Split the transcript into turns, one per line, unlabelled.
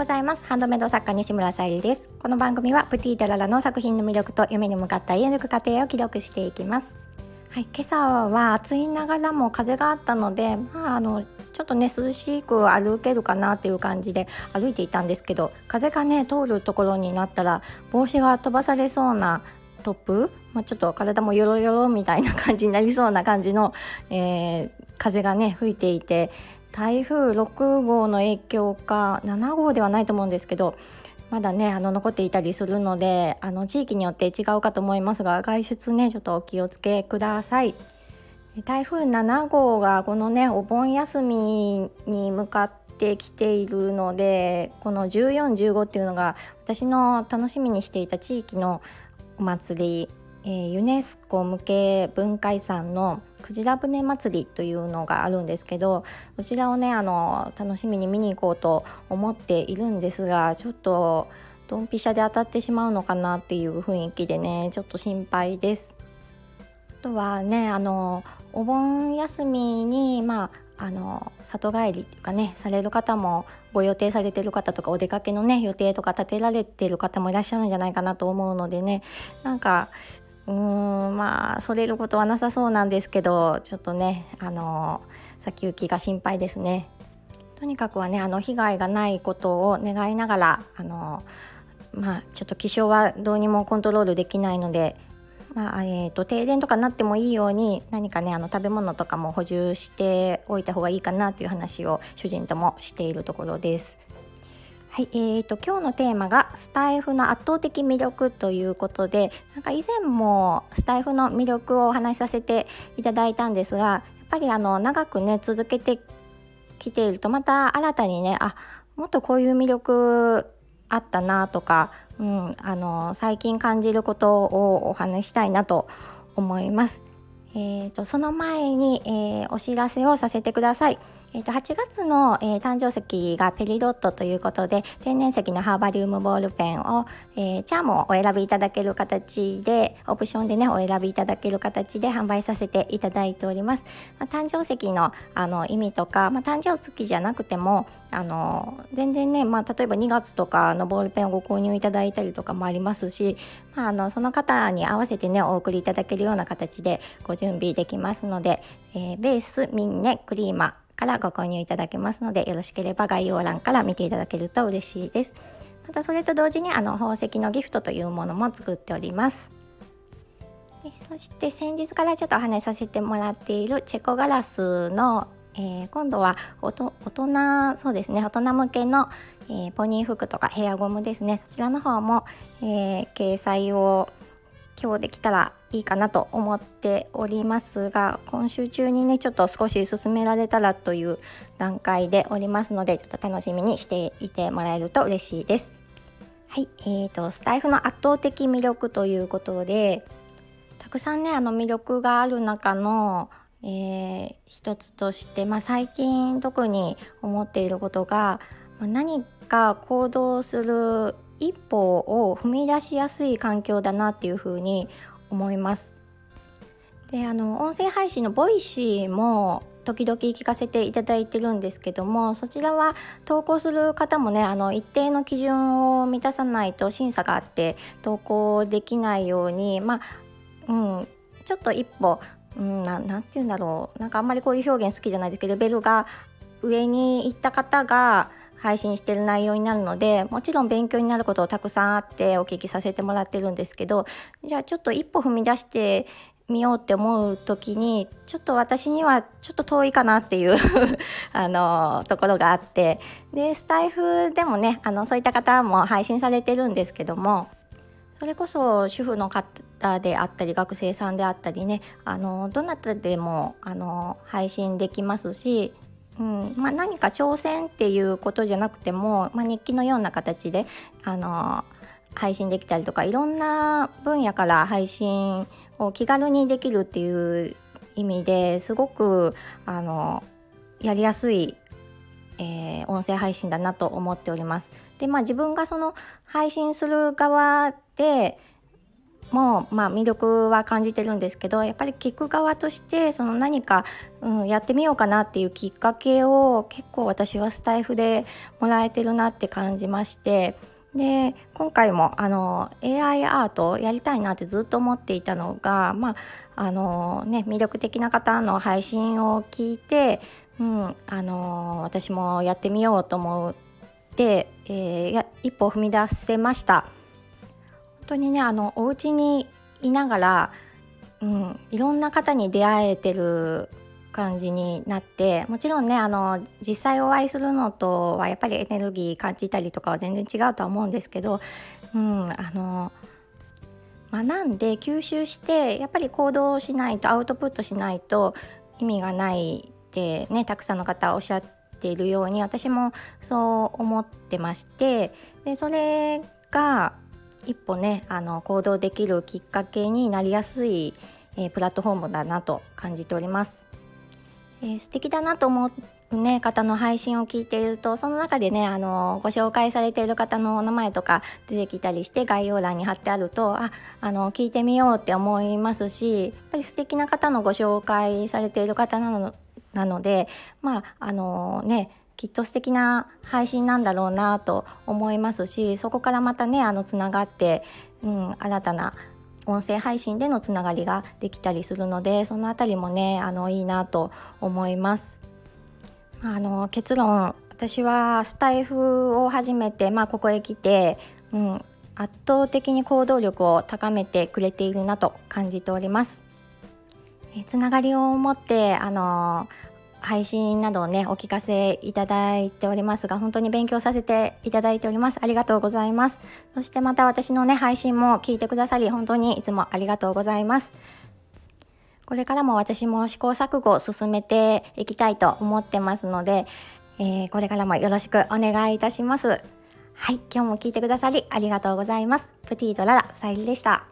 ございます。ハンドメイド作家西村さゆりです。この番組はプティータララの作品の魅力と夢に向かった家抜く過程を記録していきます。はい、今朝は暑いながらも風があったので、まあ、あのちょっとね涼しく歩けるかなっていう感じで歩いていたんですけど風がね通るところになったら帽子が飛ばされそうなトップ、まあ、ちょっと体もヨロヨロみたいな感じになりそうな感じの、えー、風がね吹いていて台風6号の影響か7号ではないと思うんですけどまだねあの残っていたりするのであの地域によって違うかと思いますが外出ねちょっとお気をつけください。台風7号がこのねお盆休みに向かってきているのでこの1415っていうのが私の楽しみにしていた地域のお祭り、えー、ユネスコ向け文化遺産のくじら船祭りというのがあるんですけどそちらをねあの楽しみに見に行こうと思っているんですがちょっとドンピシャで当たってしまうのかなっていう雰囲気でねちょっと心配です。あとはねあのお盆休みにまああの里帰りっていうかねされる方もご予定されてる方とかお出かけのね予定とか立てられてる方もいらっしゃるんじゃないかなと思うのでねなんかうーんまあそれることはなさそうなんですけどちょっとねあの先行きが心配ですね。とにかくはねあの被害がないことを願いながらあのまあちょっと気象はどうにもコントロールできないのでまあえーと、停電とかなってもいいように何かねあの食べ物とかも補充しておいた方がいいかなという話を主人ともしているところです。はい、えーと、今日のテーマがスタイフの圧倒的魅力ということでなんか以前もスタイフの魅力をお話しさせていただいたんですがやっぱりあの長くね続けてきているとまた新たにねあもっとこういう魅力あったなとかうん、あの最近感じることをお話したいなと思います。えーと、その前に、えー、お知らせをさせてください。えー、と8月の、えー、誕生石がペリドットということで天然石のハーバリウムボールペンを、えー、チャームをお選びいただける形でオプションでねお選びいただける形で販売させていただいております。まあ、誕生石のあの意味とか、まあ、誕生月じゃなくてもあの全然ね、まあ、例えば2月とかのボールペンをご購入いただいたりとかもありますし、まあ、あのその方に合わせてねお送りいただけるような形でご準備できますので、えー、ベースミンネクリーマからご購入いただけますのでよろしければ概要欄から見ていただけると嬉しいです。またそれと同時にあの宝石のギフトというものも作っております。でそして先日からちょっとお話しさせてもらっているチェコガラスの、えー、今度は大人そうですね大人向けの、えー、ポニー服とかヘアゴムですねそちらの方も、えー、掲載を今日できたらいいかなと思っておりますが今週中にねちょっと少し進められたらという段階でおりますのでちょっと楽しみにしていてもらえると嬉しいです。はい、えーと、スタエフの圧倒的魅力ということでたくさんねあの魅力がある中の、えー、一つとして、まあ、最近特に思っていることが、まあ、何か行動する一歩を踏み出しやすい環境だなっていうふうに思います。であの音声配信の Voicy も時々聞かせていただいてるんですけどもそちらは投稿する方もねあの一定の基準を満たさないと審査があって投稿できないようにまあ、うん、ちょっと一歩、うん、ななんて言うんだろう。なんかあんまりこういう表現好きじゃないですけどベルが上に行った方が配信してる内容になるのでもちろん勉強になることをたくさんあってお聞きさせてもらってるんですけどじゃあちょっと一歩踏み出してみようって思う時にちょっと私にはちょっと遠いかなっていう あのところがあって。でスタイフでもねあのそういった方も配信されてるんですけどもそれこそ主婦の方であったり学生さんであったりねあのどなたでもあの配信できますしうんまあ、何か挑戦っていうことじゃなくても、まあ、日記のような形であの配信できたりとかいろんな分野から配信を気軽にできるっていう意味ですごくあのやりやすい、えー、音声配信だなと思っております。でまあ自分がその配信する側でも、まあ、魅力は感じてるんですけどやっぱり聞く側としてその何か、うん、やってみようかなっていうきっかけを結構私はスタイフでもらえてるなって感じましてで今回もあの AI アートをやりたいなってずっと思っていたのが、まああのね、魅力的な方の配信を聞いて、うんあの私もやってみようと思って、えー、一歩踏み出せました。本当にねあのお家にいながら、うん、いろんな方に出会えてる感じになってもちろんねあの実際お会いするのとはやっぱりエネルギー感じたりとかは全然違うとは思うんですけど、うん、あの学んで吸収してやっぱり行動しないとアウトプットしないと意味がないってねたくさんの方おっしゃっているように私もそう思ってましてでそれが一歩ねあの行動できるきっかけになりやすい、えー、プラットフォームだなと感じております。えー、素敵だなと思う、ね、方の配信を聞いているとその中でねあのご紹介されている方のお名前とか出てきたりして概要欄に貼ってあるとああの聞いてみようって思いますしやっぱり素敵な方のご紹介されている方なのなのでまああのねきっと素敵な配信なんだろうなと思いますしそこからまたねあのつながって、うん、新たな音声配信でのつながりができたりするのでその辺りもねあのいいなと思います。あの結論私はスタイフを始めて、まあ、ここへ来て、うん、圧倒的に行動力を高めてくれているなと感じております。えつながりを持ってあの配信などをねお聞かせいただいておりますが本当に勉強させていただいております。ありがとうございます。そしてまた私のね配信も聞いてくださり本当にいつもありがとうございます。これからも私も試行錯誤を進めていきたいと思ってますので、えー、これからもよろしくお願いいたします。はい今日も聞いてくださりありがとうございます。プティとララさゆりでした。